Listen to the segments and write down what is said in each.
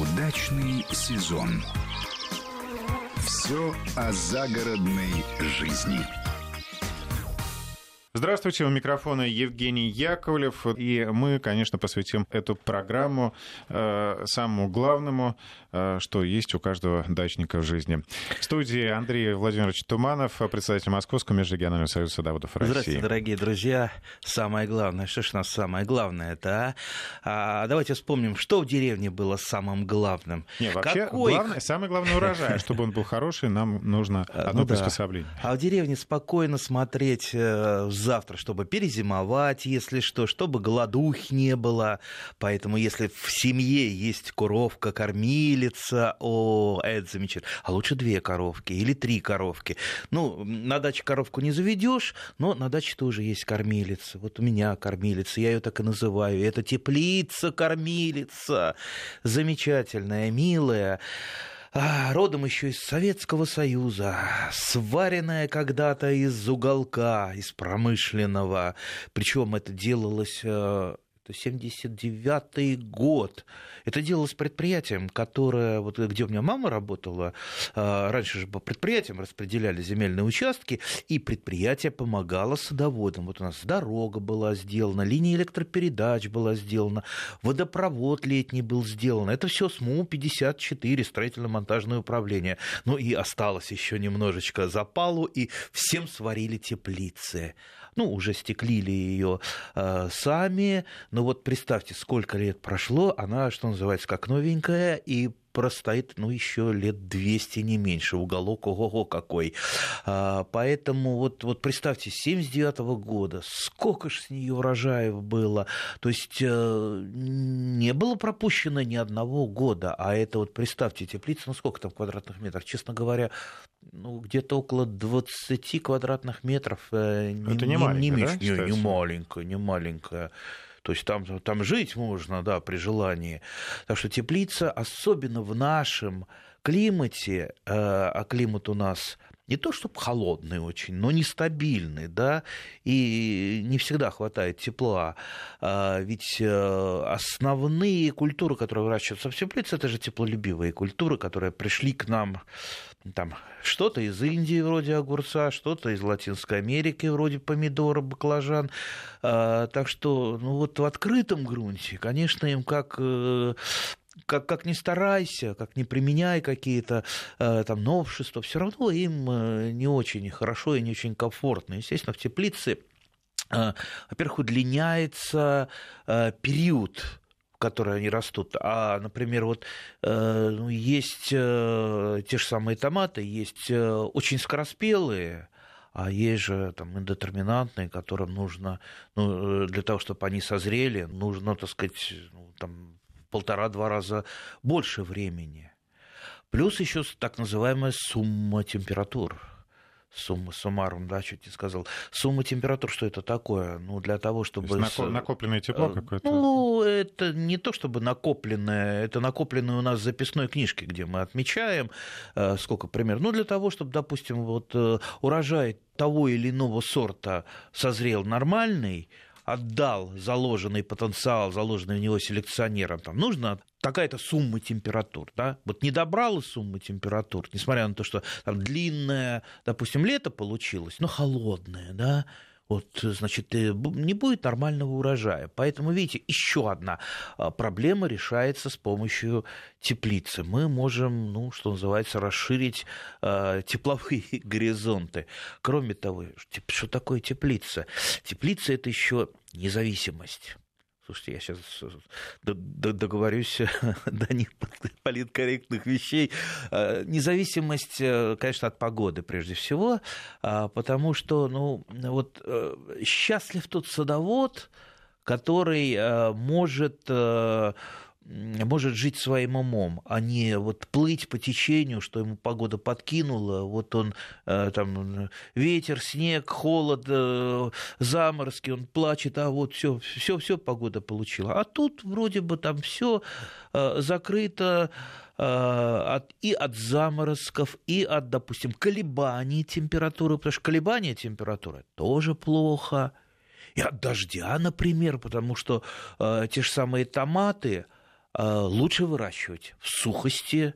Удачный сезон. Все о загородной жизни. Здравствуйте, у микрофона Евгений Яковлев. И мы, конечно, посвятим эту программу э, самому главному, э, что есть у каждого дачника в жизни. В студии Андрей Владимирович Туманов, председатель Московского межрегионального союза садоводов России. Здравствуйте, дорогие друзья. Самое главное, что ж у нас самое главное это, а? а давайте вспомним, что в деревне было самым главным. Не, вообще, Какой... главное, самое главное урожай. Чтобы он был хороший, нам нужно а, одно ну, приспособление. Да. А в деревне спокойно смотреть э, завтра, чтобы перезимовать, если что, чтобы голодухи не было. Поэтому, если в семье есть коровка, кормилица, о, это замечательно. А лучше две коровки или три коровки. Ну, на даче коровку не заведешь, но на даче тоже есть кормилица. Вот у меня кормилица, я ее так и называю. Это теплица-кормилица. Замечательная, милая родом еще из Советского Союза, сваренная когда-то из уголка, из промышленного. Причем это делалось э, это 79-й год. Это делалось предприятием, которое, вот где у меня мама работала, а, раньше же по предприятиям распределяли земельные участки, и предприятие помогало садоводам. Вот у нас дорога была сделана, линия электропередач была сделана, водопровод летний был сделан. Это все СМУ-54, строительно-монтажное управление. Ну и осталось еще немножечко запалу, и всем сварили теплицы ну, уже стеклили ее э, сами, но вот представьте, сколько лет прошло, она, что называется, как новенькая, и простоит, ну, еще лет 200, не меньше. Уголок, ого-го какой. А, поэтому вот, вот представьте, 79 -го года, сколько ж с нее урожаев было. То есть э, не было пропущено ни одного года. А это вот, представьте, теплица, ну, сколько там квадратных метров? Честно говоря, ну, где-то около 20 квадратных метров. Э, это не, не маленькая, не, не, да, не, не маленькая, не маленькая. То есть там, там жить можно, да, при желании. Так что теплица, особенно в нашем климате, э, а климат у нас не то чтобы холодный очень, но нестабильный, да, и не всегда хватает тепла. А ведь э, основные культуры, которые выращиваются в теплице, это же теплолюбивые культуры, которые пришли к нам там что-то из Индии вроде огурца, что-то из Латинской Америки вроде помидора, баклажан. А, так что, ну вот в открытом грунте, конечно, им как э, как, как ни старайся, как не применяй какие-то э, там новшества, все равно им э, не очень хорошо и не очень комфортно. Естественно, в теплице, э, во-первых, удлиняется э, период которые они растут. А, например, вот э, ну, есть э, те же самые томаты, есть э, очень скороспелые, а есть же там индетерминантные, которым нужно, ну, для того, чтобы они созрели, нужно, так сказать, ну, там, полтора-два раза больше времени. Плюс еще так называемая сумма температур сумма суммарум, да, чуть не сказал. Сумма температур, что это такое? Ну, для того, чтобы... То накопленное тепло э, какое-то? Ну, это не то, чтобы накопленное, это накопленное у нас в записной книжке, где мы отмечаем, э, сколько примерно. Ну, для того, чтобы, допустим, вот э, урожай того или иного сорта созрел нормальный, отдал заложенный потенциал, заложенный в него селекционером, там нужно такая-то сумма температур, да, вот не добрала суммы температур, несмотря на то, что там длинное, допустим, лето получилось, но холодное, да, вот, значит, э, не будет нормального урожая. Поэтому, видите, еще одна а, проблема решается с помощью теплицы. Мы можем, ну, что называется, расширить э, тепловые горизонты. Кроме того, что такое теплица? Теплица это еще независимость. Слушайте, я сейчас э, договорюсь до них политкорректных вещей. Э, независимость, э, конечно, от погоды прежде всего, а, потому что, ну, вот счастлив тот садовод, который может может жить своим умом, а не вот плыть по течению, что ему погода подкинула, вот он э, там ветер, снег, холод, э, заморозки, он плачет, а вот все, все, все погода получила. А тут вроде бы там все э, закрыто от, и от заморозков, и от, допустим, колебаний температуры, потому что колебания температуры тоже плохо, и от дождя, например, потому что э, те же самые томаты, лучше выращивать в сухости,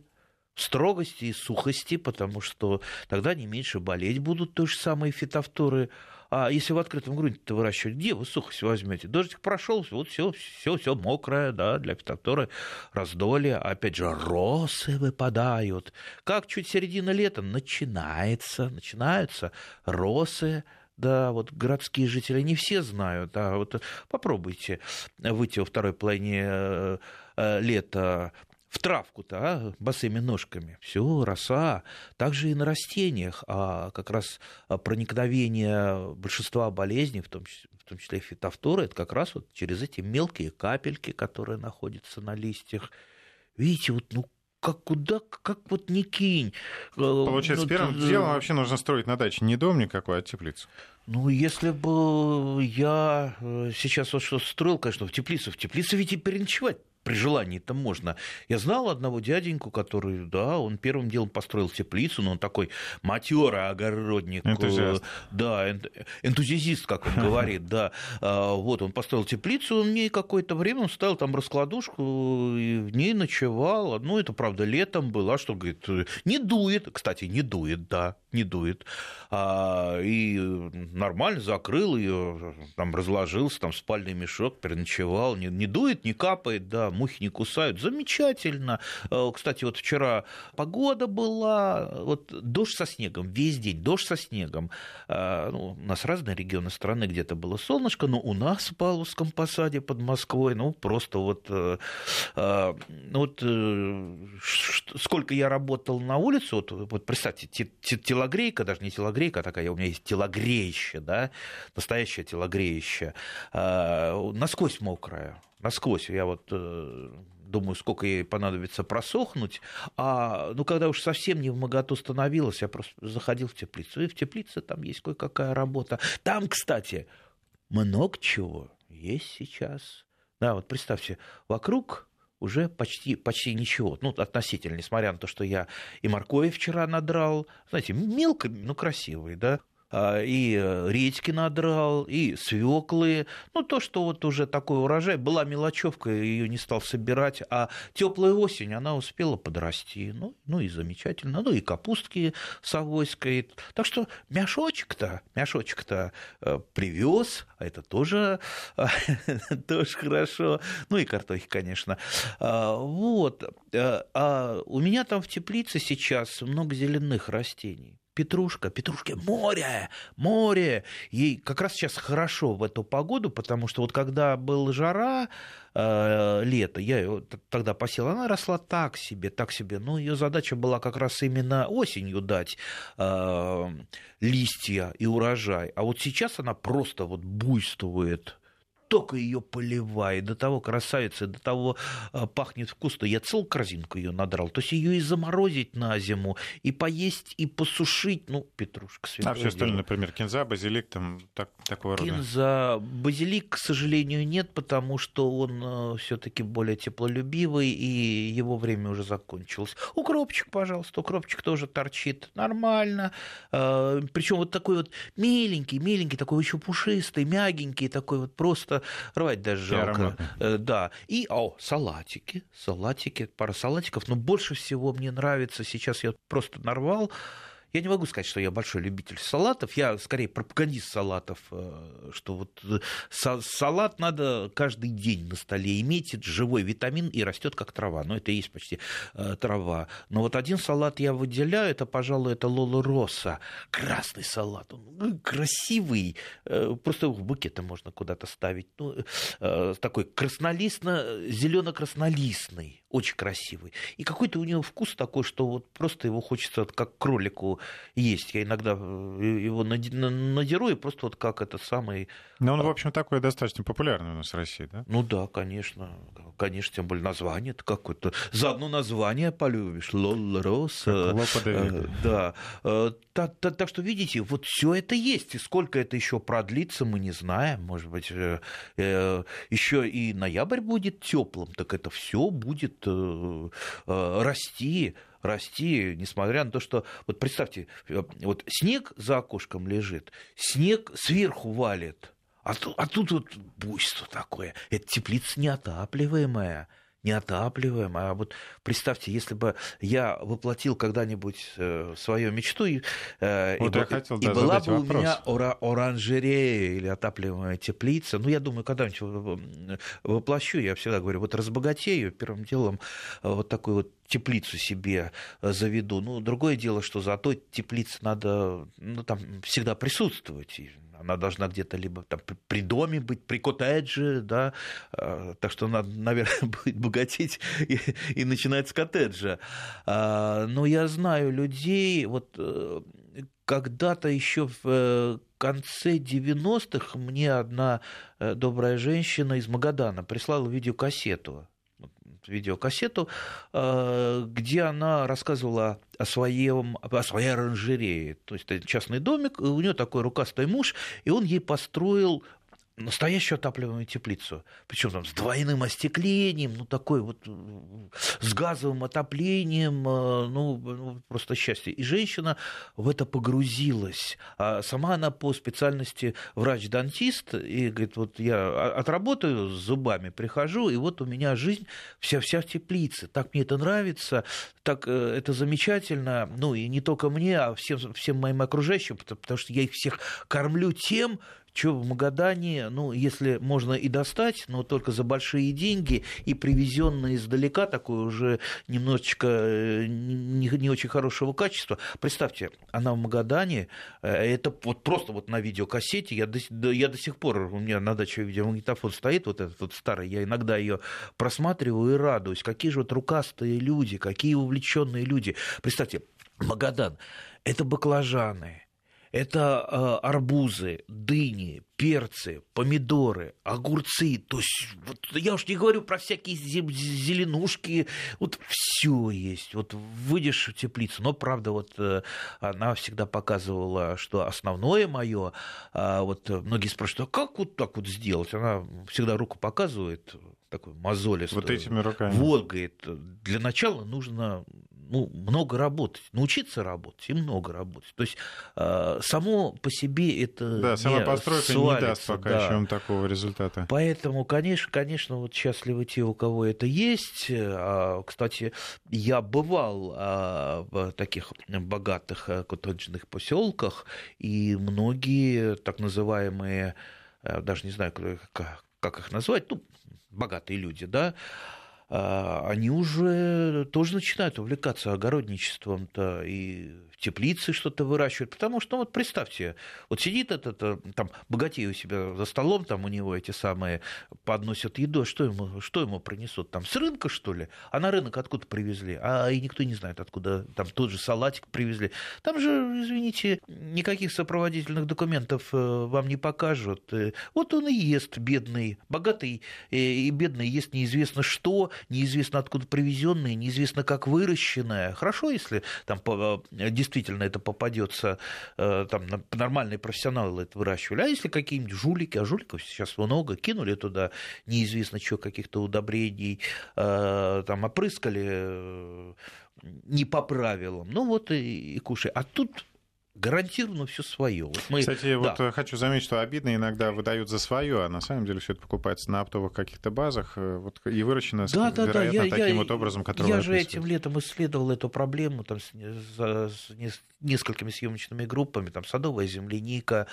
в строгости и сухости, потому что тогда они меньше болеть будут, той же самые фитофторы. А если в открытом грунте -то выращивать, где вы сухость возьмете? Дождик прошел, вот все, все, все мокрое, да, для фитофторы раздолье. Опять же, росы выпадают. Как чуть середина лета начинается, начинаются росы, да, вот городские жители не все знают, а вот попробуйте выйти во второй половине э, э, лета в травку-то, а, босыми ножками. Все, роса. Также и на растениях. А как раз проникновение большинства болезней, в том числе, в том числе фитофторы, это как раз вот через эти мелкие капельки, которые находятся на листьях. Видите, вот ну как куда, как вот не кинь. Э, Получается, ну, первым ты... делом вообще нужно строить на даче не дом никакой, а теплицу. Ну, если бы я э, сейчас вот что строил, конечно, в теплицу, в теплице ведь и переночевать при желании это можно. Я знал одного дяденьку, который, да, он первым делом построил теплицу, но он такой матерый огородник. Энтузиаст. Да, энтузиазист, как он говорит, да. А, вот, он построил теплицу, он мне какое-то время, он ставил там раскладушку, и в ней ночевал. Ну, это, правда, летом было, что, говорит, не дует. Кстати, не дует, да, не дует. А, и нормально закрыл ее, там разложился, там спальный мешок, переночевал. Не, не дует, не капает, да, мухи не кусают. Замечательно. Э, кстати, вот вчера погода была, вот дождь со снегом, весь день дождь со снегом. Э, ну, у нас разные регионы страны, где-то было солнышко, но у нас в Павловском посаде под Москвой, ну, просто вот, э, ну, вот сколько я работал на улице, вот, вот представьте, телогрейка, даже не телогрейка, а такая, у меня есть телогреище, да, настоящее телогреище, насквозь мокрая насквозь. Я вот э, думаю, сколько ей понадобится просохнуть. А ну, когда уж совсем не в моготу становилась, я просто заходил в теплицу. И в теплице там есть кое-какая работа. Там, кстати, много чего есть сейчас. Да, вот представьте, вокруг уже почти, почти ничего. Ну, относительно, несмотря на то, что я и моркови вчера надрал. Знаете, мелко, но красивый, да. А, и э, редьки надрал, и свеклы. Ну, то, что вот уже такой урожай, была мелочевка, ее не стал собирать, а теплая осень, она успела подрасти. Ну, ну и замечательно. Ну, и капустки с авоськой. Так что мяшочек-то, мяшочек-то э, привез, а это тоже, тоже хорошо. Ну, и картохи, конечно. А, вот. Э, а у меня там в теплице сейчас много зеленых растений петрушка, петрушки море, море. Ей как раз сейчас хорошо в эту погоду, потому что вот когда был жара, э, лето, я ее тогда посела, она росла так себе, так себе. Но ее задача была как раз именно осенью дать э, листья и урожай. А вот сейчас она просто вот буйствует только ее поливай, до того красавица, до того а, пахнет вкусно. Я целую корзинку ее надрал. То есть ее и заморозить на зиму, и поесть, и посушить. Ну, петрушка святое А все остальное, например, кинза, базилик, там так, такого рода? Кинза, базилик, к сожалению, нет, потому что он а, все-таки более теплолюбивый, и его время уже закончилось. Укропчик, пожалуйста, укропчик тоже торчит нормально. А, Причем вот такой вот миленький, миленький, такой еще пушистый, мягенький, такой вот просто просто рвать даже жалко. Э, да. И, о, салатики, салатики, пара салатиков. Но больше всего мне нравится, сейчас я просто нарвал, я не могу сказать, что я большой любитель салатов. Я скорее пропагандист салатов, э, что вот э, салат надо каждый день на столе иметь. Это живой витамин и растет как трава. Ну, это и есть почти э, трава. Но вот один салат я выделяю, это, пожалуй, это Лола Росса. Красный салат. Он красивый. Просто в букеты можно куда-то ставить. Ну, такой краснолистно, зелено-краснолистный. Очень красивый. И какой-то у него вкус такой, что вот просто его хочется как кролику есть. Я иногда э, его надеру, и просто вот как это самый... Но он, в общем, такой достаточно популярный у нас в России, да? Ну да, конечно. Конечно, тем более название это какое-то. Заодно название полюбишь. Лол Рос. Э, да. Э, так, так, так что, видите, вот все это есть. И сколько это еще продлится, мы не знаем. Может быть, еще и ноябрь будет теплым, так это все будет расти расти, несмотря на то, что, вот представьте, э, вот снег за окошком лежит, снег сверху валит, а тут, а тут вот буйство такое, это теплица неотапливаемая, неотапливаем. А вот представьте, если бы я воплотил когда-нибудь э, свою мечту, и, э, вот и, хотел, и да, была бы вопрос. у меня ора- оранжерея или отапливаемая теплица, ну, я думаю, когда-нибудь воплощу, я всегда говорю, вот разбогатею, первым делом э, вот такой вот теплицу себе заведу. Ну, другое дело, что за той теплице надо ну, там всегда присутствовать она должна где-то либо там при доме быть, при коттедже, да, а, так что надо, наверное, будет богатеть и, и начинать с коттеджа. А, но я знаю людей, вот э, когда-то еще в э, конце 90-х мне одна э, добрая женщина из Магадана прислала видеокассету видеокассету, э, где она рассказывала о, своем, о своей оранжерее. То есть это частный домик, у нее такой рукастый муж, и он ей построил настоящую отапливаемую теплицу. Причем там с двойным остеклением, ну такой вот э, с газовым отоплением, э, ну, ну просто счастье. И женщина в это погрузилась. А сама она по специальности врач-дантист, и говорит, вот я отработаю с зубами, прихожу, и вот у меня жизнь вся-вся в теплице. Так мне это нравится, так э, это замечательно, ну и не только мне, а всем, всем моим окружающим, потому что я их всех кормлю тем, что в Магадане, ну, если можно и достать, но только за большие деньги и привезенное издалека, такое уже немножечко э, не, не очень хорошего качества. Представьте, она в Магадане, э, это вот просто вот на видеокассете, я до, я до сих пор, у меня на даче видеомагнитофон стоит, вот этот вот старый, я иногда ее просматриваю и радуюсь, какие же вот рукастые люди, какие увлеченные люди. Представьте, Магадан, это баклажаны, это э, арбузы, дыни, перцы, помидоры, огурцы. То есть, вот, я уж не говорю про всякие зеленушки. Вот все есть. Вот выйдешь в теплицу. Но, правда, вот э, она всегда показывала, что основное мое, э, вот многие спрашивают, а как вот так вот сделать? Она всегда руку показывает, такой мозолистую. Вот этими руками. Вот, говорит, для начала нужно ну, много работать, научиться работать и много работать. То есть э, само по себе это да, сама постройка свалится, не даст пока да. еще такого результата. Поэтому, конечно, конечно, вот счастливы те, у кого это есть. А, кстати, я бывал а, в таких богатых э, коттеджных поселках, и многие так называемые, э, даже не знаю, как, как их назвать, ну, богатые люди, да, а, они уже тоже начинают увлекаться огородничеством-то и теплице что-то выращивают. Потому что, ну, вот представьте, вот сидит этот э, там богатей у себя за столом, там у него эти самые подносят еду, а что ему, что ему принесут? Там с рынка, что ли? А на рынок откуда привезли? А и никто не знает, откуда там тот же салатик привезли. Там же, извините, никаких сопроводительных документов э, вам не покажут. Э, вот он и ест, бедный, богатый и бедный ест неизвестно что, неизвестно откуда привезенное, неизвестно как выращенное. Хорошо, если там действительно это попадется, э, там нормальные профессионалы это выращивали. А если какие-нибудь жулики, а жуликов сейчас много, кинули туда неизвестно что, каких-то удобрений, э, там опрыскали э, не по правилам, ну вот и, и кушай. А тут гарантированно все свое. Вот мы... Кстати, да. вот э, хочу заметить, что обидно иногда выдают за свое, а на самом деле все это покупается на оптовых каких-то базах э, вот, и выращено, да, да, вероятно, да, я, таким я, вот образом, который Я же этим летом исследовал эту проблему там, с, с, с несколькими съемочными группами, там садовая земляника,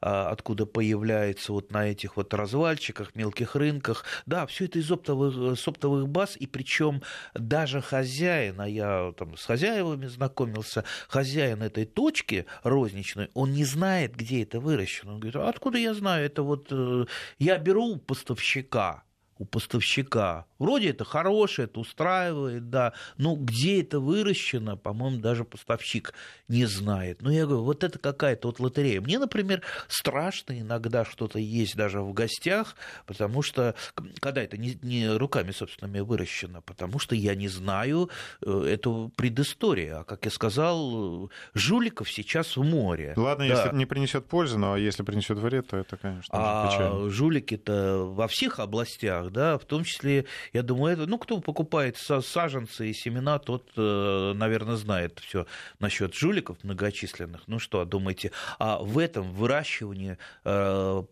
а, откуда появляется вот на этих вот развальчиках, мелких рынках. Да, все это из оптовых, с оптовых баз, и причем даже хозяин, а я там с хозяевами знакомился, хозяин этой точки, розничной, он не знает, где это выращено. Он говорит, а откуда я знаю? Это вот э, я беру поставщика, у поставщика. Вроде это хорошее, это устраивает, да, но где это выращено, по-моему, даже поставщик не знает. Ну, я говорю, вот это какая-то вот лотерея. Мне, например, страшно иногда что-то есть даже в гостях, потому что, когда это не, не руками собственными выращено, потому что я не знаю э, эту предысторию. А, как я сказал, жуликов сейчас в море. Ладно, да. если не принесет пользу, но если принесет вред, то это, конечно, а печально. жулики-то во всех областях, продуктах, да, в том числе, я думаю, это, ну, кто покупает саженцы и семена, тот, э, наверное, знает все насчет жуликов многочисленных. Ну что, думаете, а в этом выращивании э,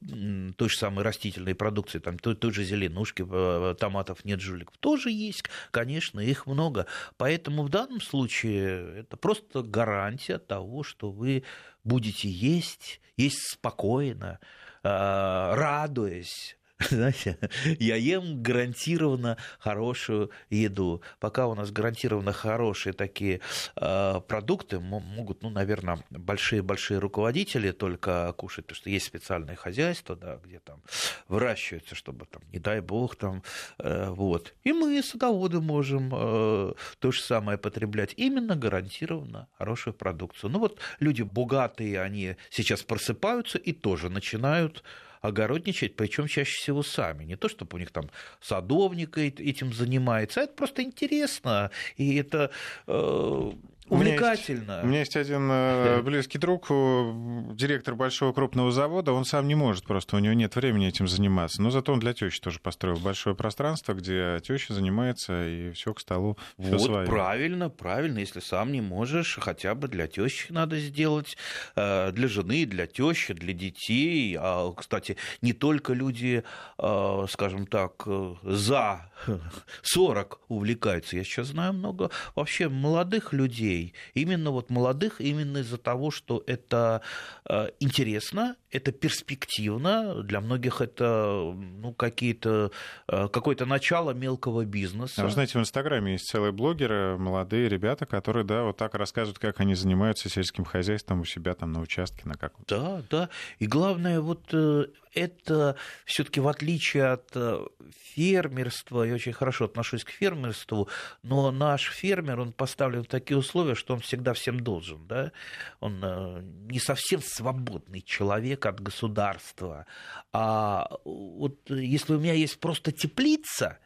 той же самой растительной продукции, там, той, той же зеленушки, э, томатов нет жуликов, тоже есть, конечно, их много. Поэтому в данном случае это просто гарантия того, что вы будете есть, есть спокойно, радуясь знаете, я ем гарантированно хорошую еду. Пока у нас гарантированно хорошие такие э, продукты, могут, ну, наверное, большие-большие руководители только кушать, потому что есть специальное хозяйство, да, где там выращивается, чтобы там, не дай бог, там, э, вот. И мы, садоводы, можем э, то же самое потреблять. Именно гарантированно хорошую продукцию. Ну вот люди богатые, они сейчас просыпаются и тоже начинают огородничать, причем чаще всего сами. Не то, чтобы у них там садовник этим занимается, а это просто интересно. И это э, увлекательно. У меня есть, у меня есть один э, близкий друг, директор большого крупного завода, он сам не может просто, у него нет времени этим заниматься. Но зато он для тещи тоже построил большое пространство, где теща занимается, и все к столу. Вот, свое. правильно, правильно. Если сам не можешь, хотя бы для тещи надо сделать, э, для жены, для тещи, для детей. А, кстати, не только люди, э, скажем так, за 40 увлекаются. Я сейчас знаю много вообще молодых людей, людей, именно вот молодых, именно из-за того, что это э, интересно, это перспективно, для многих это ну, какие-то, э, какое-то начало мелкого бизнеса. А вы знаете, в Инстаграме есть целые блогеры, молодые ребята, которые, да, вот так рассказывают, как они занимаются сельским хозяйством у себя там на участке, на каком-то. Да, да. И главное, вот э, это все-таки в отличие от фермерства, я очень хорошо отношусь к фермерству, но наш фермер, он поставлен в такие условия, что он всегда всем должен, да, он не совсем свободный человек, человек от государства. А вот если у меня есть просто теплица,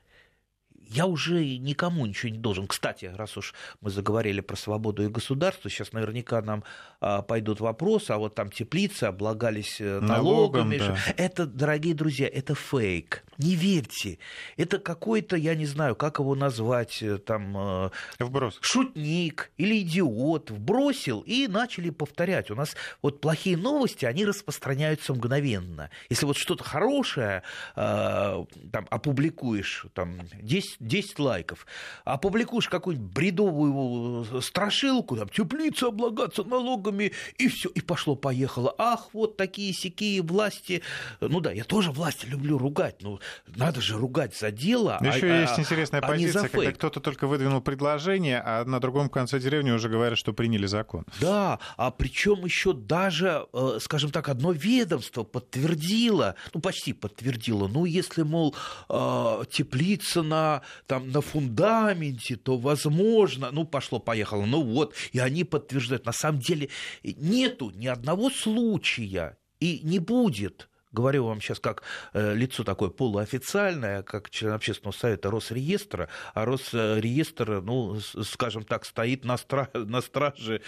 я уже никому ничего не должен. Кстати, раз уж мы заговорили про свободу и государство, сейчас наверняка нам а, пойдут вопросы, а вот там теплицы облагались э, налогами. Налогом, да. Это, дорогие друзья, это фейк. Не верьте. Это какой-то, я не знаю, как его назвать, э, там... Э, Вброс. Шутник или идиот. Вбросил и начали повторять. У нас вот плохие новости, они распространяются мгновенно. Если вот что-то хорошее там опубликуешь, там 10 10 лайков, опубликуешь какую-нибудь бредовую э, страшилку, там, теплица облагаться налогами, и все, и пошло-поехало. Ах, вот такие сякие власти. Ну да, я тоже власти люблю ругать, но надо же ругать за дело. Еще а, есть интересная а позиция, когда кто-то только выдвинул предложение, а на другом конце деревни уже говорят, что приняли закон. Да, а причем еще даже, э, скажем так, одно ведомство подтвердило, ну почти подтвердило, ну если, мол, э, теплица на там на фундаменте, то возможно, ну пошло-поехало, ну вот, и они подтверждают. На самом деле нету ни одного случая и не будет говорю вам сейчас как э, лицо такое полуофициальное, как член общественного совета Росреестра, а Росреестр, ну, скажем так, стоит на, стра... на страже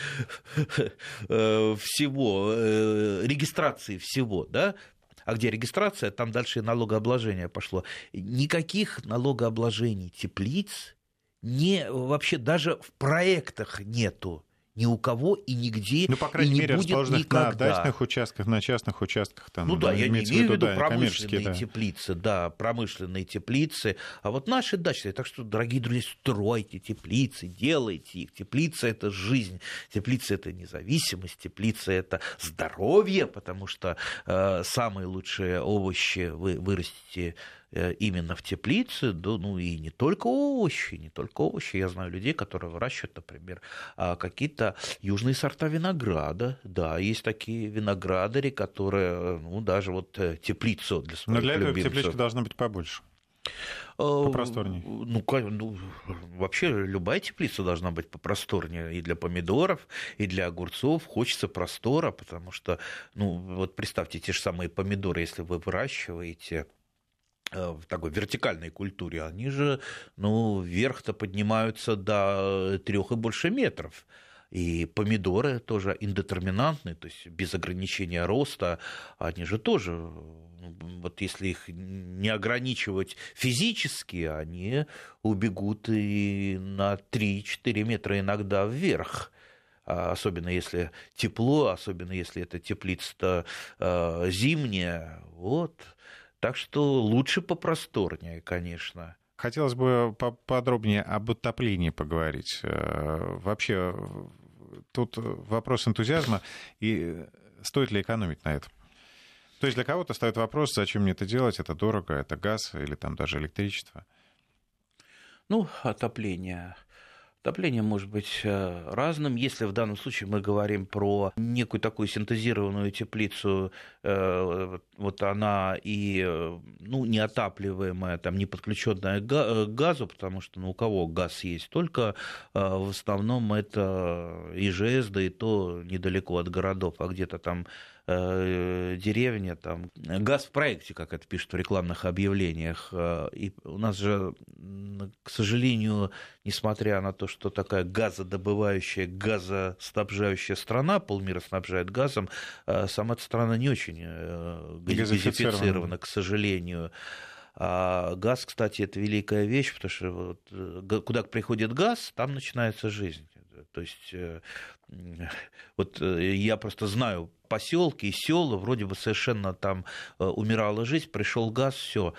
э, всего, э, регистрации всего, да, а где регистрация, там дальше и налогообложение пошло. Никаких налогообложений теплиц не, вообще даже в проектах нету ни у кого и нигде. Ну, по крайней мере, расположенных никогда. на дачных участках, на частных участках. Там, ну да, я не имею в виду да, промышленные да. теплицы, да, промышленные теплицы, а вот наши дачные. Так что, дорогие друзья, стройте теплицы, делайте их. Теплица – это жизнь, теплица – это независимость, теплица – это здоровье, потому что э, самые лучшие овощи вы вырастите именно в теплице, да, ну и не только овощи, не только овощи. Я знаю людей, которые выращивают, например, а, какие-то южные сорта винограда. Да, есть такие виноградари, которые, ну, даже вот э, теплицу для своих Но для этого любимцев. тепличка должна быть побольше. Попросторнее. Ну, ну, вообще любая теплица должна быть попросторнее и для помидоров, и для огурцов. Хочется простора, потому что, ну, вот представьте, те же самые помидоры, если вы выращиваете Э, в такой вертикальной культуре, они же, ну, вверх-то поднимаются до трех и больше метров. И помидоры тоже индетерминантные, то есть без ограничения роста, они же тоже, вот если их не ограничивать физически, они убегут и на 3-4 метра иногда вверх а особенно если тепло, особенно если это теплица э, зимняя, вот. Так что лучше попросторнее, конечно. Хотелось бы поподробнее об отоплении поговорить. Э, вообще, тут вопрос энтузиазма, и стоит ли экономить на этом? То есть для кого-то стоит вопрос, зачем мне это делать, это дорого, это газ или там даже электричество? Ну, отопление Отопление может быть э, разным. Если в данном случае мы говорим про некую такую синтезированную теплицу, э, вот она и э, ну, неотапливаемая, там, не подключенная к газу, потому что ну, у кого газ есть, только в основном это ИЖС, да и то недалеко от городов, а где-то там деревня, там, газ в проекте, как это пишут в рекламных объявлениях. И у нас же, к сожалению, несмотря на то, что такая газодобывающая, газоснабжающая страна, полмира снабжает газом, э, сама эта страна не очень газифицирована, к сожалению. А газ, кстати, это великая вещь, потому что вот, куда приходит газ, там начинается жизнь. То есть вот я просто знаю поселки и села, вроде бы совершенно там э, умирала жизнь, пришел газ, все.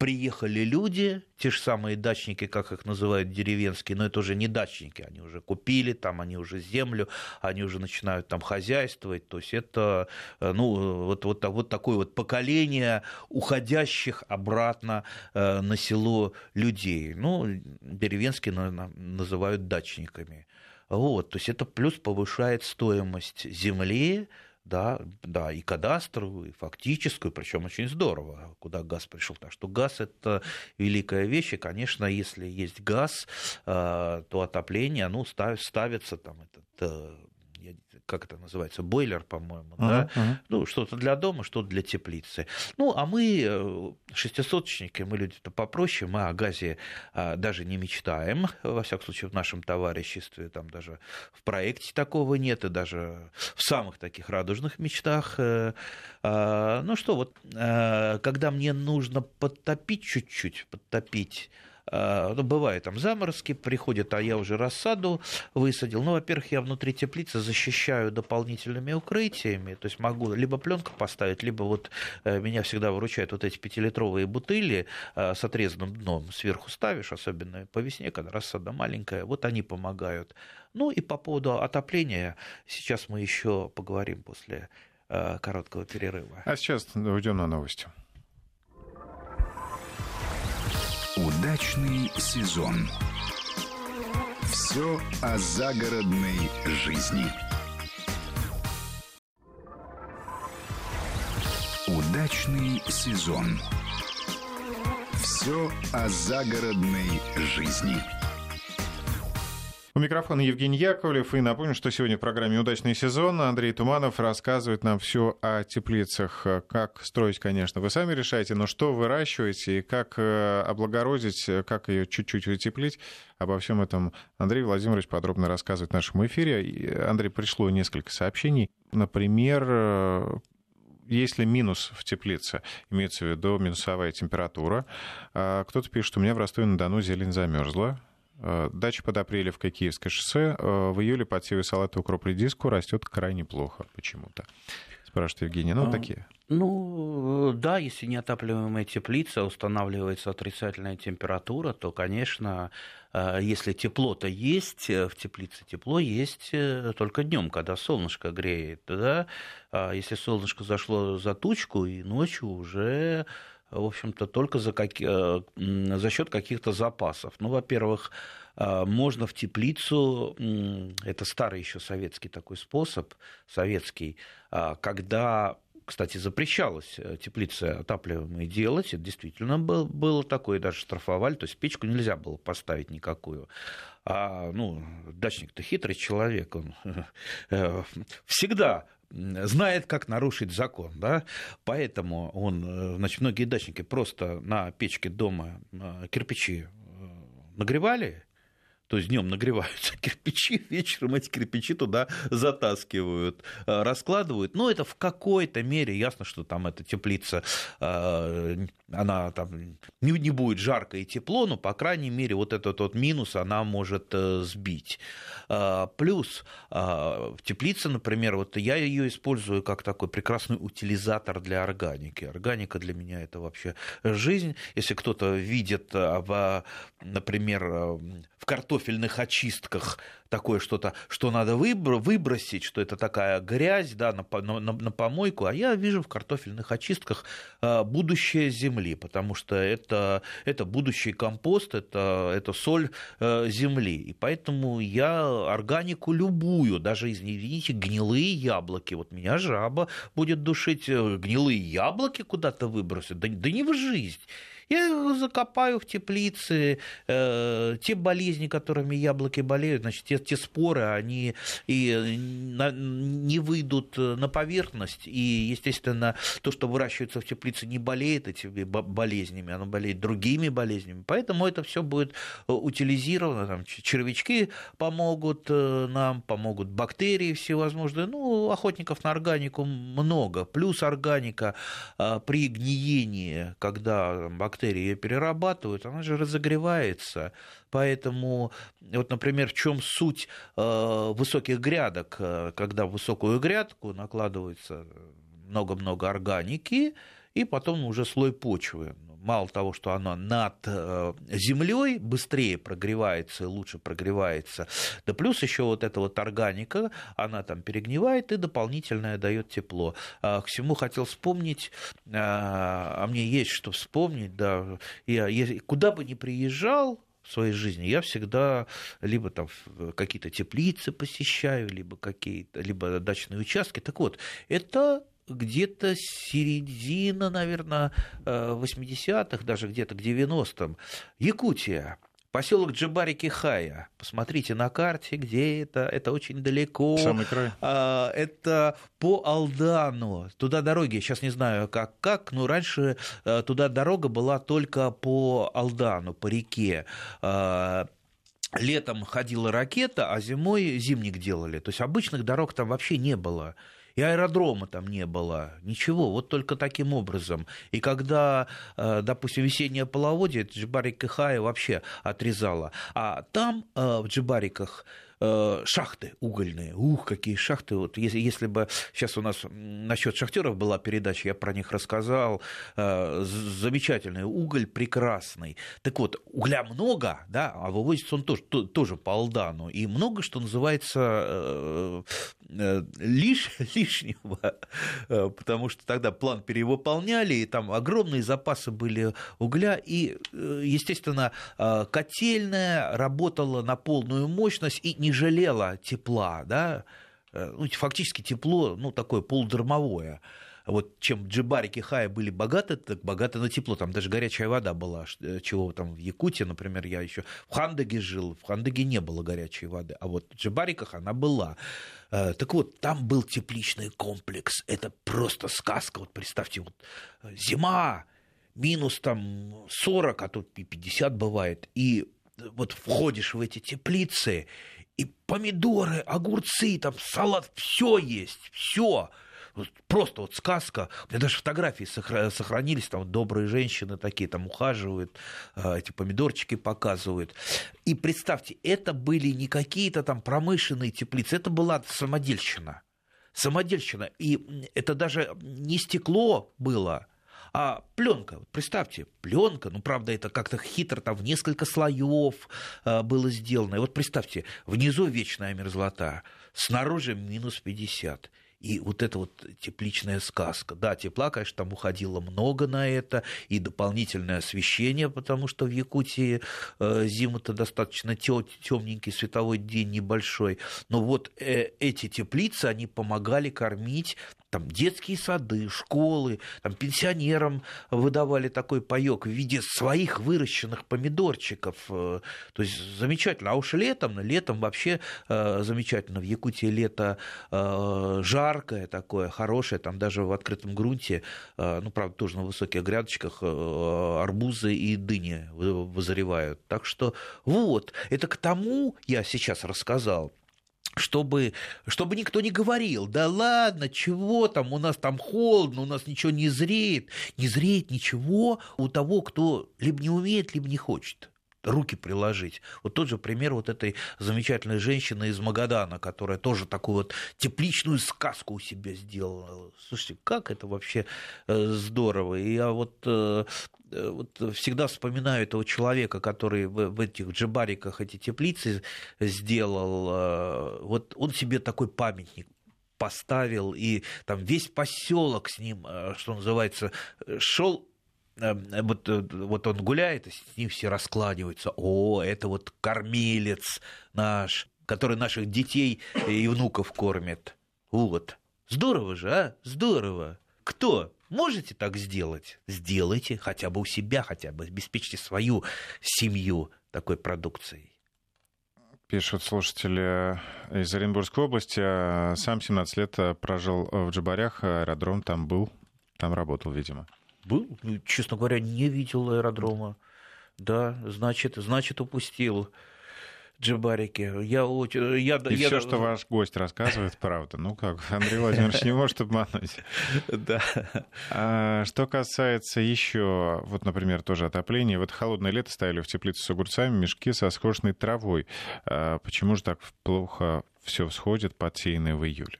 Приехали люди, те же самые дачники, как их называют деревенские, но это уже не дачники, они уже купили, там они уже землю, они уже начинают там хозяйствовать. То есть это э, ну, вот, вот, вот такое вот поколение уходящих обратно э, на село людей. Ну, деревенские называют дачниками. Вот, то есть это плюс повышает стоимость земли, да, да, и кадастровую, и фактическую, причем очень здорово, куда газ пришел. Так что газ это великая вещь, и, конечно, если есть газ, э, то отопление, ну, ставится там этот э, как это называется, бойлер, по-моему, uh-huh, да, uh-huh. ну, что-то для дома, что-то для теплицы. Ну, а мы, э, шестисоточники, мы люди-то попроще, мы о газе а, даже не мечтаем, во всяком случае, в нашем товариществе, там даже в проекте такого нет, и даже в самых таких радужных мечтах. Э, а, ну что, вот, э, когда мне нужно подтопить чуть-чуть, подтопить ну, бывает там заморозки, приходят, а я уже рассаду высадил. Ну, во-первых, я внутри теплицы защищаю дополнительными укрытиями, то есть могу либо пленку поставить, либо вот э, меня всегда выручают вот эти пятилитровые бутыли э, с отрезанным дном, сверху ставишь, особенно по весне, когда рассада маленькая, вот они помогают. Ну и по поводу отопления, сейчас мы еще поговорим после э, короткого перерыва. А сейчас уйдем на новости. Удачный сезон. Все о загородной жизни. Удачный сезон. Все о загородной жизни. У микрофона Евгений Яковлев. И напомню, что сегодня в программе «Удачный сезон» Андрей Туманов рассказывает нам все о теплицах. Как строить, конечно, вы сами решаете, но что выращиваете и как э, облагородить, как ее чуть-чуть утеплить. Обо всем этом Андрей Владимирович подробно рассказывает в нашем эфире. Андрей, пришло несколько сообщений. Например, э, если минус в теплице, имеется в виду минусовая температура, а кто-то пишет, у меня в Ростове-на-Дону зелень замерзла, дача под Апрелевкой, Киевское шоссе. Э, в июле подсевы салата укроп редиску растет крайне плохо почему-то. Спрашивает Евгений. Ну, а, такие. Ну, да, если неотапливаемая теплица, устанавливается отрицательная температура, то, конечно, э, если тепло-то есть, в теплице тепло есть только днем, когда солнышко греет. Да? А если солнышко зашло за тучку, и ночью уже в общем-то, только за, как... Э, за счет каких-то запасов. Ну, во-первых, э, можно в теплицу, это старый еще советский такой способ, советский, э, когда кстати, запрещалось теплицы отапливаемые делать. Это действительно было, было такое, даже штрафовали. То есть печку нельзя было поставить никакую. А, ну, дачник-то хитрый человек. Он всегда знает, как нарушить закон, да, поэтому он, э, значит, многие дачники просто на печке дома э, кирпичи э, нагревали, То есть днем нагреваются кирпичи, вечером эти кирпичи туда затаскивают, э, раскладывают. Но это в какой-то мере ясно, что там эта теплица, э, она там не, будет жарко и тепло, но, по крайней мере, вот этот вот минус она может э, сбить. Плюс в теплице, например, вот я ее использую как такой прекрасный утилизатор для органики. Органика для меня это вообще жизнь. Если кто-то видит, например, в картофельных очистках такое что-то, что надо выбросить, что это такая грязь да, на, на, на помойку, а я вижу в картофельных очистках а, будущее земли, потому что это, это будущий компост, это, это соль э, земли. И поэтому я органику любую, даже, извините, гнилые яблоки, вот меня жаба будет душить, э, гнилые яблоки куда-то выбросить, да, да не в жизнь. Я закопаю в теплице э, те болезни, которыми яблоки болеют, значит, те, те споры, они и на, не выйдут на поверхность, и, естественно, то, что выращивается в теплице, не болеет этими болезнями, оно болеет другими болезнями, поэтому это все будет э, утилизировано, там, червячки помогут э, нам, помогут бактерии всевозможные, ну, охотников на органику много, плюс органика э, при гниении, когда бактерии бактерии ее перерабатывают, она же разогревается. Поэтому, вот, например, в чем суть э, высоких грядок, э, когда в высокую грядку накладывается много-много органики, и потом уже слой почвы мало того, что оно над э, землей быстрее прогревается и лучше прогревается, да плюс еще вот эта вот органика, она там перегнивает и дополнительное дает тепло. А к всему хотел вспомнить, а, а мне есть что вспомнить, да, я куда бы ни приезжал, в своей жизни. Я всегда либо там какие-то теплицы посещаю, либо какие-то, либо дачные участки. Так вот, это где-то середина, наверное, 80-х, э, даже где-то к 90-м. Якутия. Поселок Джабари-Кихая. Посмотрите на карте, где это. Это очень далеко. Самый край. А, это по Алдану. Туда дороги, сейчас не знаю как, как, но раньше э, туда дорога была только по Алдану, по реке а, летом ходила ракета, а зимой зимник делали. То есть обычных дорог там вообще не было и аэродрома там не было, ничего, вот только таким образом. И когда, э, допустим, весеннее половодье, Джибарик Кихая вообще отрезала, а там э, в Джибариках шахты угольные. Ух, какие шахты. Вот если, если бы сейчас у нас насчет шахтеров была передача, я про них рассказал. Э, замечательный уголь, прекрасный. Так вот, угля много, да, а вывозится он тоже, тоже по Алдану. И много, что называется, э, лиш, лишнего, потому что тогда план перевыполняли, и там огромные запасы были угля, и, естественно, котельная работала на полную мощность, и не не жалела тепла, да, э, ну, фактически тепло, ну, такое полудромовое. Вот чем джибарики Хая были богаты, так богаты на тепло. Там даже горячая вода была, э, чего там в Якутии, например, я еще в Хандаге жил, в Хандаге не было горячей воды, а вот в джибариках она была. Э, так вот, там был тепличный комплекс. Это просто сказка. Вот представьте, вот зима, минус там 40, а тут и 50 бывает. И вот входишь в эти теплицы, и помидоры, огурцы, там салат, все есть, все. Просто вот сказка. У меня даже фотографии сохранились, там добрые женщины такие там ухаживают, а, эти помидорчики показывают. И представьте, это были не какие-то там промышленные теплицы, это была самодельщина. Самодельщина. И это даже не стекло было, а пленка, представьте, пленка, ну, правда, это как-то хитро, там в несколько слоев а, было сделано. И вот представьте, внизу вечная мерзлота, снаружи минус 50. И вот эта вот тепличная сказка. Да, тепла, конечно, там уходило много на это, и дополнительное освещение, потому что в Якутии э, зима-то достаточно темненький, световой день небольшой. Но вот э, эти теплицы, они помогали кормить там детские сады, школы, там пенсионерам выдавали такой паёк в виде своих выращенных помидорчиков. Э, то есть замечательно. А уж летом, летом вообще э, замечательно. В Якутии лето э, жаркое такое, хорошее, там даже в открытом грунте, ну, правда, тоже на высоких грядочках арбузы и дыни вызревают. Так что вот, это к тому я сейчас рассказал, чтобы, чтобы никто не говорил, да ладно, чего там, у нас там холодно, у нас ничего не зреет. Не зреет ничего у того, кто либо не умеет, либо не хочет руки приложить. Вот тот же пример вот этой замечательной женщины из Магадана, которая тоже такую вот тепличную сказку у себя сделала. Слушайте, как это вообще э, здорово. И я вот э, э, вот всегда вспоминаю этого человека, который в, этих джибариках эти теплицы сделал. Вот он себе такой памятник поставил, и там весь поселок с ним, что называется, шел вот, э, вот он гуляет, и с ним все раскладываются. О, это вот кормилец наш, который наших детей и внуков кормит. Вот. Здорово же, а? Здорово. Кто? Можете так сделать? Сделайте хотя бы у себя, хотя бы обеспечьте свою семью такой продукцией. Пишут слушатели из Оренбургской области. Сам 17 лет прожил в Джабарях, аэродром там был, там работал, видимо. Был, ну, честно говоря, не видел аэродрома. Да, значит, значит, упустил. Джибарики. Я, я, И я... все, что ваш гость рассказывает, правда. Ну как, Андрей Владимирович не может обмануть. Да. А, что касается еще, вот, например, тоже отопления. Вот холодное лето ставили в теплицу с огурцами мешки со скошенной травой. А, почему же так плохо все всходит, подсеянное в июле?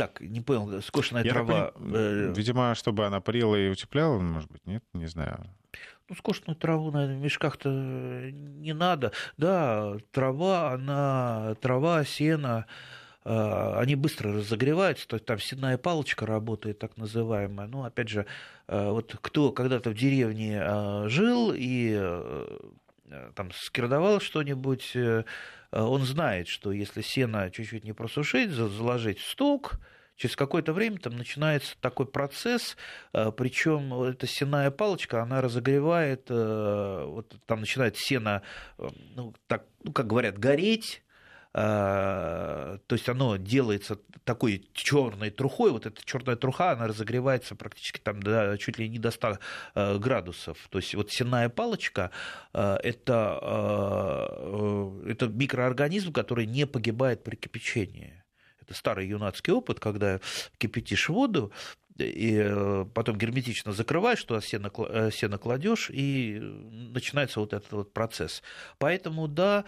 Так, не понял, скошенная Я трава... Пони... Э, видимо, чтобы она парила и утепляла, может быть, нет, не знаю. Ну, скошенную траву, наверное, в мешках-то не надо. Да, трава, она, трава, сено, э, они быстро разогреваются, то есть там сенная палочка работает, так называемая. Ну, опять же, э, вот кто когда-то в деревне жил и там скирдовал что-нибудь, он знает, что если сено чуть-чуть не просушить, заложить в сток, через какое-то время там начинается такой процесс, э, причем эта сенная палочка, она разогревает, э, вот там начинает сено, э, ну, так, ну, как говорят, гореть, то есть оно делается такой черной трухой, вот эта черная труха, она разогревается практически там до, чуть ли не до 100 градусов. То есть вот сенная палочка это, это микроорганизм, который не погибает при кипячении старый юнацкий опыт, когда кипятишь воду, и э, потом герметично закрываешь, что сено, э, сено кладешь, и начинается вот этот вот процесс. Поэтому, да,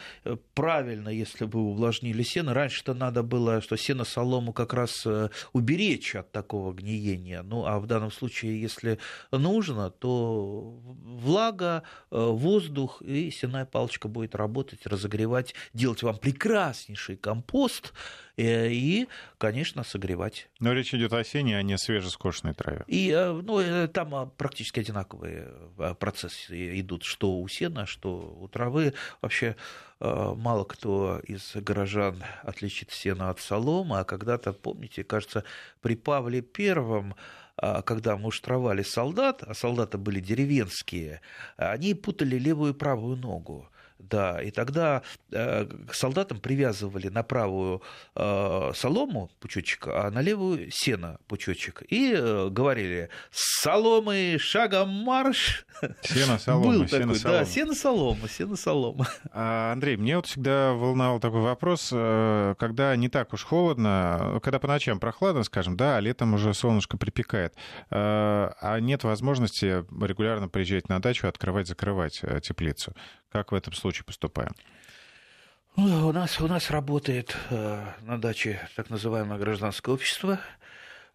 правильно, если бы увлажнили сено. Раньше-то надо было, что сено-солому как раз э, уберечь от такого гниения. Ну, а в данном случае, если нужно, то влага, воздух, и сенная палочка будет работать, разогревать, делать вам прекраснейший компост, и, конечно, согревать. Но речь идет о осенней, а не свежескошенной траве. И э, ну, э, там практически одинаковые процессы идут, что у сена, что у травы. Вообще э, мало кто из горожан отличит сено от соломы, а когда-то, помните, кажется, при Павле Первом когда муштровали солдат, а солдаты были деревенские, они путали левую и правую ногу. Да, и тогда э, к солдатам привязывали на правую э, солому пучочек, а на левую сено пучочек. И э, говорили «Соломы, шагом марш!» Сено, солома, Был сено, такой, солома. Да, сено, солома, сено, солома. А, Андрей, мне вот всегда волновал такой вопрос, когда не так уж холодно, когда по ночам прохладно, скажем, да, а летом уже солнышко припекает, а нет возможности регулярно приезжать на дачу, открывать, закрывать теплицу. Как в этом случае поступаем? Ну, у нас, у нас работает э, на даче так называемое гражданское общество,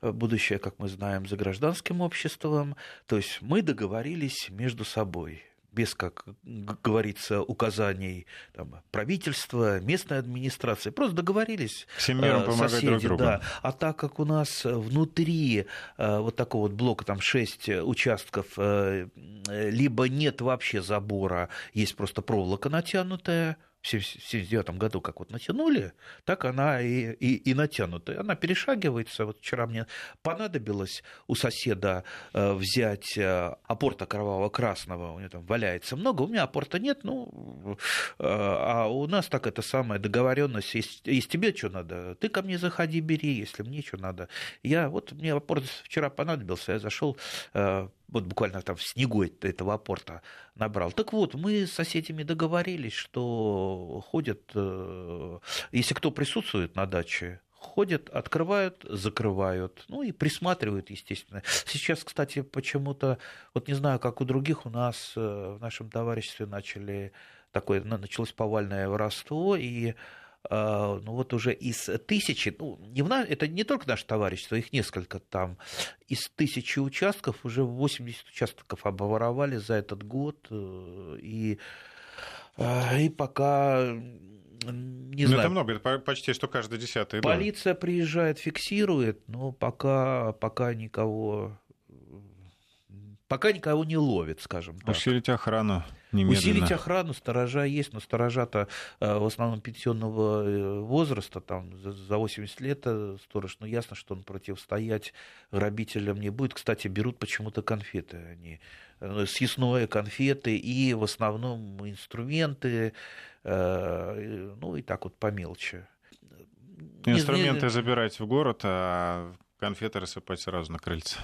э, будущее, как мы знаем, за гражданским обществом. То есть мы договорились между собой без, как говорится, указаний там, правительства, местной администрации. Просто договорились. Всем миром э, помогать друг другу. Да. А так как у нас внутри э, вот такого вот блока там шесть участков, э, либо нет вообще забора, есть просто проволока натянутая, в 1979 году как вот натянули, так она и, и, и натянута. Она перешагивается. Вот вчера мне понадобилось у соседа э, взять э, апорта кроваво-красного, у него там валяется много, у меня апорта нет, ну, э, а у нас так это самая договоренность, если, если тебе что надо, ты ко мне заходи, бери, если мне что надо. Я, вот мне апорт вчера понадобился, я зашел вот буквально там в снегу этого апорта набрал. Так вот, мы с соседями договорились, что ходят, э, если кто присутствует на даче, ходят, открывают, закрывают, ну и присматривают, естественно. Сейчас, кстати, почему-то, вот не знаю, как у других, у нас э, в нашем товариществе начали такое, началось повальное воровство, и ну вот уже из тысячи, ну, не в, это не только наше товарищество, их несколько там, из тысячи участков уже 80 участков обворовали за этот год, э, и, а, и пока не ну, знаю. Это много, это почти что каждый десятый. Полиция да. приезжает, фиксирует, но пока, пока никого пока никого не ловит, скажем так. Усилить охрану немедленно. Усилить охрану, сторожа есть, но сторожа-то э, в основном пенсионного э, возраста, там за 80 лет э, сторож, ну ясно, что он противостоять грабителям не будет. Кстати, берут почему-то конфеты они, съестное конфеты и в основном инструменты, ну и так вот по мелочи. Инструменты забирать в город, а конфеты рассыпать сразу на крыльце.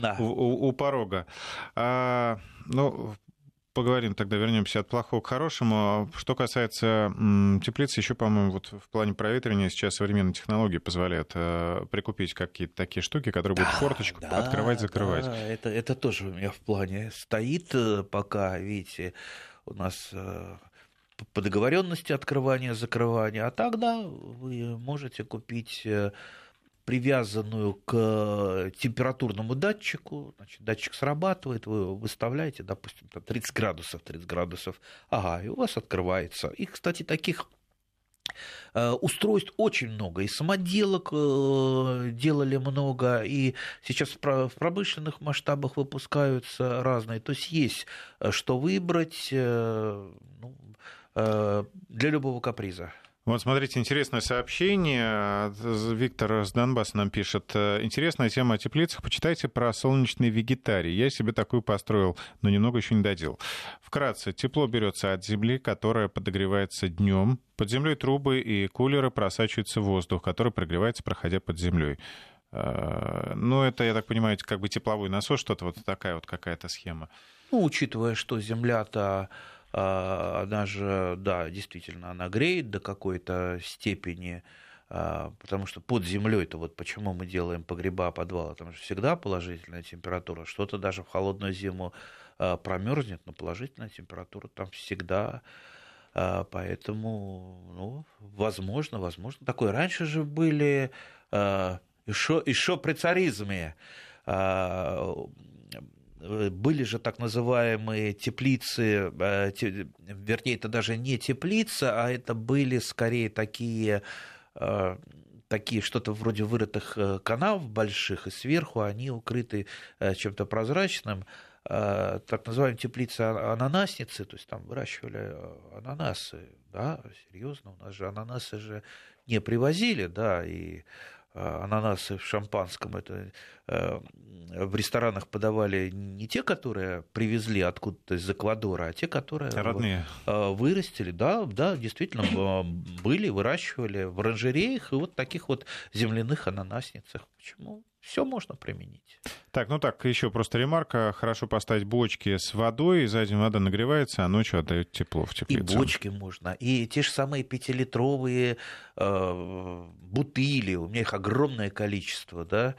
Да. У, у, у порога. А, ну, поговорим тогда, вернемся от плохого к хорошему. Что касается теплицы, еще, по-моему, вот в плане проветривания сейчас современные технологии позволяют э, прикупить какие-то такие штуки, которые да, будут форточку да, открывать, закрывать. Да, это, это тоже у меня в плане стоит э, пока, видите, у нас э, по договоренности открывания, закрывания, а тогда вы можете купить привязанную к температурному датчику. Значит, датчик срабатывает, вы выставляете, допустим, 30 градусов, 30 градусов, ага, и у вас открывается. И, кстати, таких э, устройств очень много, и самоделок э, делали много, и сейчас в промышленных масштабах выпускаются разные. То есть есть э, что выбрать ну, для любого каприза. Вот смотрите, интересное сообщение. Виктор с Донбасса нам пишет. Интересная тема о теплицах. Почитайте про солнечный вегетарий. Я себе такую построил, но немного еще не доделал. Вкратце, тепло берется от земли, которая подогревается днем. Под землей трубы и кулеры просачивается воздух, который прогревается, проходя под землей. Э, ну, это, я так понимаю, как бы тепловой насос, что-то вот такая вот какая-то схема. Ну, учитывая, что земля-то а, она же, да, действительно, она греет до какой-то степени, а, потому что под землей это вот почему мы делаем погреба, подвалы, там же всегда положительная температура, что-то даже в холодную зиму а, промерзнет, но положительная температура там всегда, поэтому, ну, возможно, возможно, такое. Раньше же были еще, еще при царизме были же так называемые теплицы, э, вернее, это даже не теплица, а это были скорее такие э, такие что-то вроде вырытых канав больших, и сверху они укрыты чем-то прозрачным, так называемые теплицы ананасницы, то есть там выращивали ананасы, да, серьезно, у нас же ананасы же не привозили, да, и ананасы в шампанском, это Э, в ресторанах подавали не те, которые привезли откуда-то из Эквадора, а те, которые Родные. Э, вырастили. Да, да, действительно, были, выращивали в оранжереях и вот таких вот земляных ананасницах. Почему? Все можно применить. Так, ну так, еще просто ремарка. Хорошо поставить бочки с водой, за день вода нагревается, а ночью отдает тепло в теплицу. И бочки можно, и те же самые пятилитровые э, бутыли, у меня их огромное количество, да,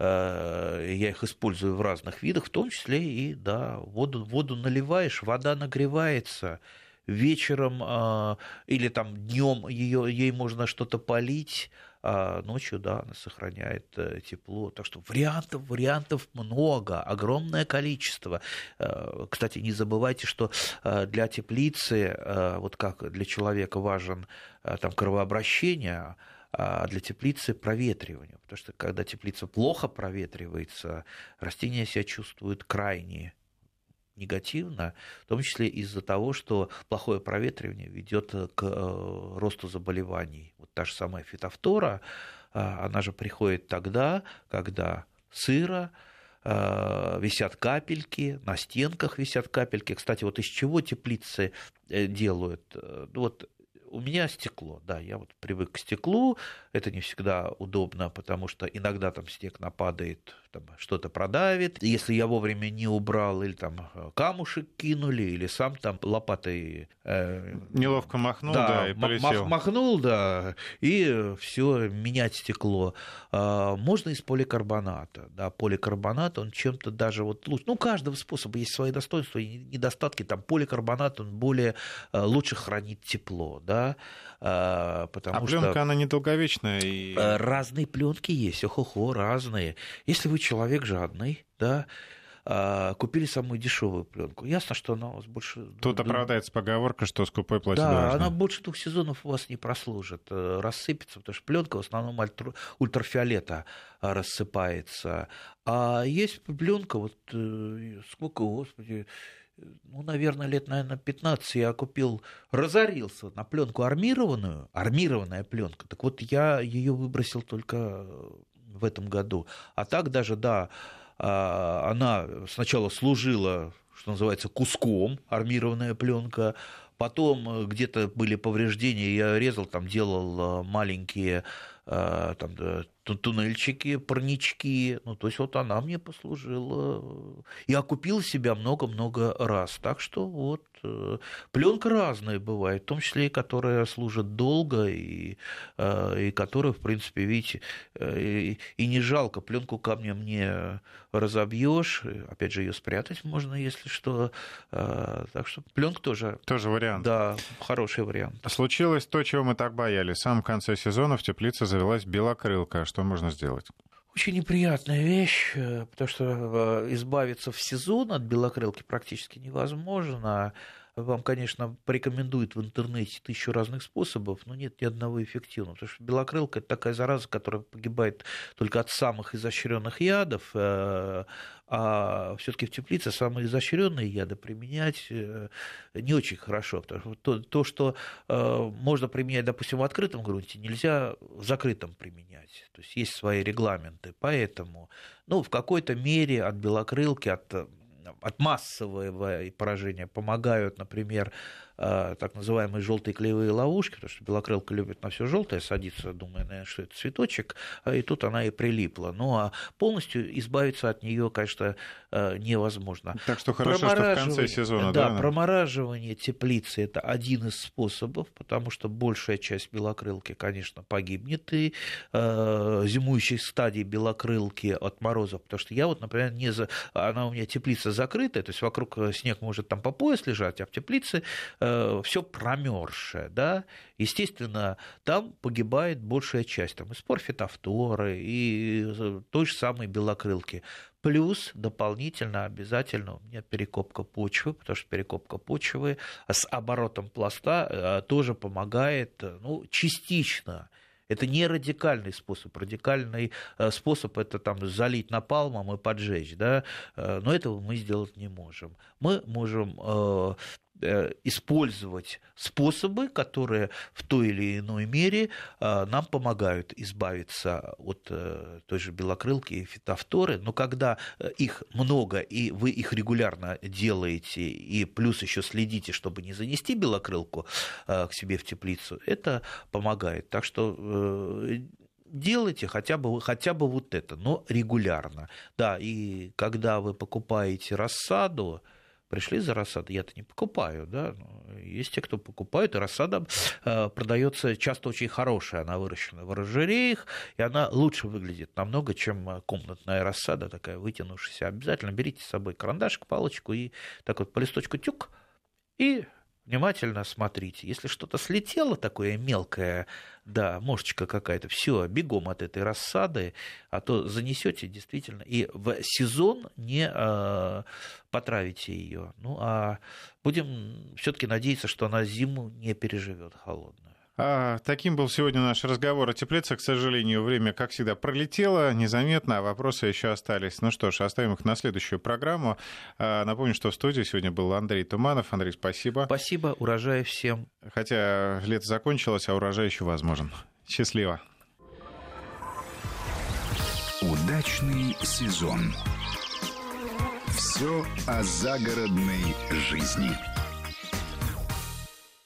э, я их использую в разных видах, в том числе и, да, воду, воду наливаешь, вода нагревается, вечером э, или там днем ее, ей можно что-то полить, а ночью, да, она сохраняет э, тепло. Так что вариантов, вариантов много, огромное количество. Э, кстати, не забывайте, что э, для теплицы, вот как для человека важен там, кровообращение, а для теплицы проветривание. Потому что когда теплица плохо проветривается, растения себя чувствуют крайне негативно, в том числе из-за того, что плохое проветривание ведет к э, росту заболеваний. Вот та же самая фитофтора, она же приходит тогда, когда сыро, висят капельки, на стенках висят капельки. Кстати, вот из чего теплицы делают? Вот у меня стекло, да, я вот привык к стеклу, это не всегда удобно, потому что иногда там снег нападает, там что-то продавит. Если я вовремя не убрал, или там э, камушек кинули, или сам там лопатой... Э, Неловко махнул, да, да и полетел. Махнул, да, и все менять стекло. А, можно из поликарбоната, да, поликарбонат, он чем-то даже вот лучше... Ну, каждого способа есть свои достоинства и недостатки. Там поликарбонат, он более э, лучше хранит тепло, да, а, потому а пленка, что... она недолговечная? И... Э, разные пленки есть, охо-хо, разные. Если вы человек жадный, да, а, купили самую дешевую пленку. Ясно, что она у вас больше... Тут оправдается поговорка, что скупой платит Да, должно. она больше двух сезонов у вас не прослужит, э, рассыпется, потому что пленка в основном ультрафиолета рассыпается. А есть пленка, вот э, сколько, господи, ну, наверное, лет, наверное, 15 я купил, разорился на пленку армированную, армированная пленка. Так вот, я ее выбросил только в этом году. А так даже, да, а, она сначала служила, что называется, куском, армированная пленка, потом где-то были повреждения, я резал, там делал а, маленькие а, там, туннельчики, парнички. Ну, то есть вот она мне послужила и окупила себя много-много раз. Так что вот э, пленка разная бывает, в том числе и которая служит долго, и, э, и которая, в принципе, видите, э, и, и не жалко. Пленку камнем не разобьешь, опять же, ее спрятать можно, если что. Так что пленка тоже... Тоже вариант. Да, хороший вариант. Случилось то, чего мы так боялись. В самом конце сезона в теплице завелась белокрылка что можно сделать? Очень неприятная вещь, э, потому что э, избавиться в сезон от белокрылки практически невозможно. Вам, конечно, порекомендуют в интернете тысячу разных способов, но нет ни одного эффективного. Потому что белокрылка – это такая зараза, которая погибает только от самых изощренных ядов, э, а все-таки в теплице самые изощренные яды применять э, не очень хорошо. Потому что то, то, что э, можно применять, допустим, в открытом грунте, нельзя в закрытом применять. То есть есть свои регламенты. Поэтому ну, в какой-то мере от белокрылки, от от массового поражения помогают, например, так называемые желтые клеевые ловушки, потому что белокрылка любит на все желтое садиться, думая, наверное, что это цветочек, а и тут она и прилипла. Ну а полностью избавиться от нее, конечно, э, невозможно. Так что хорошо, что в конце сезона, да? Да, промораживание теплицы – это один из способов, потому что большая часть белокрылки, конечно, погибнет, и э, зимующей стадии белокрылки от морозов, потому что я вот, например, не за... она у меня теплица закрытая, то есть вокруг снег может там по пояс лежать, а в теплице э, все промерзшее, да, естественно, там погибает большая часть, там и спор фитофторы, и э, той же самой белокрылки. Плюс дополнительно обязательно у меня перекопка почвы, потому что перекопка почвы с оборотом пласта э, тоже помогает ну, частично это не радикальный способ. Радикальный способ это там залить напалмом и поджечь, да, но этого мы сделать не можем. Мы можем использовать способы, которые в той или иной мере э, нам помогают избавиться от э, той же белокрылки и фитофторы, но когда их много и вы их регулярно делаете, и плюс еще следите, чтобы не занести белокрылку к себе в теплицу, это помогает. Так что делайте хотя бы, хотя бы вот это, но регулярно. Да, и когда вы покупаете рассаду, пришли за рассадой, я-то не покупаю, да, есть те, кто покупают, и рассада э, продается часто очень хорошая, она выращена в оранжереях, и она лучше выглядит намного, чем комнатная рассада, такая вытянувшаяся. Обязательно берите с собой карандашик, палочку и так вот по листочку тюк, и внимательно смотрите. Если что-то слетело такое мелкое, да, мошечка какая-то, все, бегом от этой рассады, а то занесете действительно и в сезон не э, потравите ее. Ну а будем все-таки надеяться, что она зиму не переживет холодную. А, таким был сегодня наш разговор о теплице. К сожалению, время, как всегда, пролетело незаметно, а вопросы еще остались. Ну что ж, оставим их на следующую программу. А, напомню, что в студии сегодня был Андрей Туманов. Андрей, спасибо. Спасибо, урожая всем. Хотя лето закончилось, а урожай еще возможен. Счастливо. Удачный сезон. Все о загородной жизни.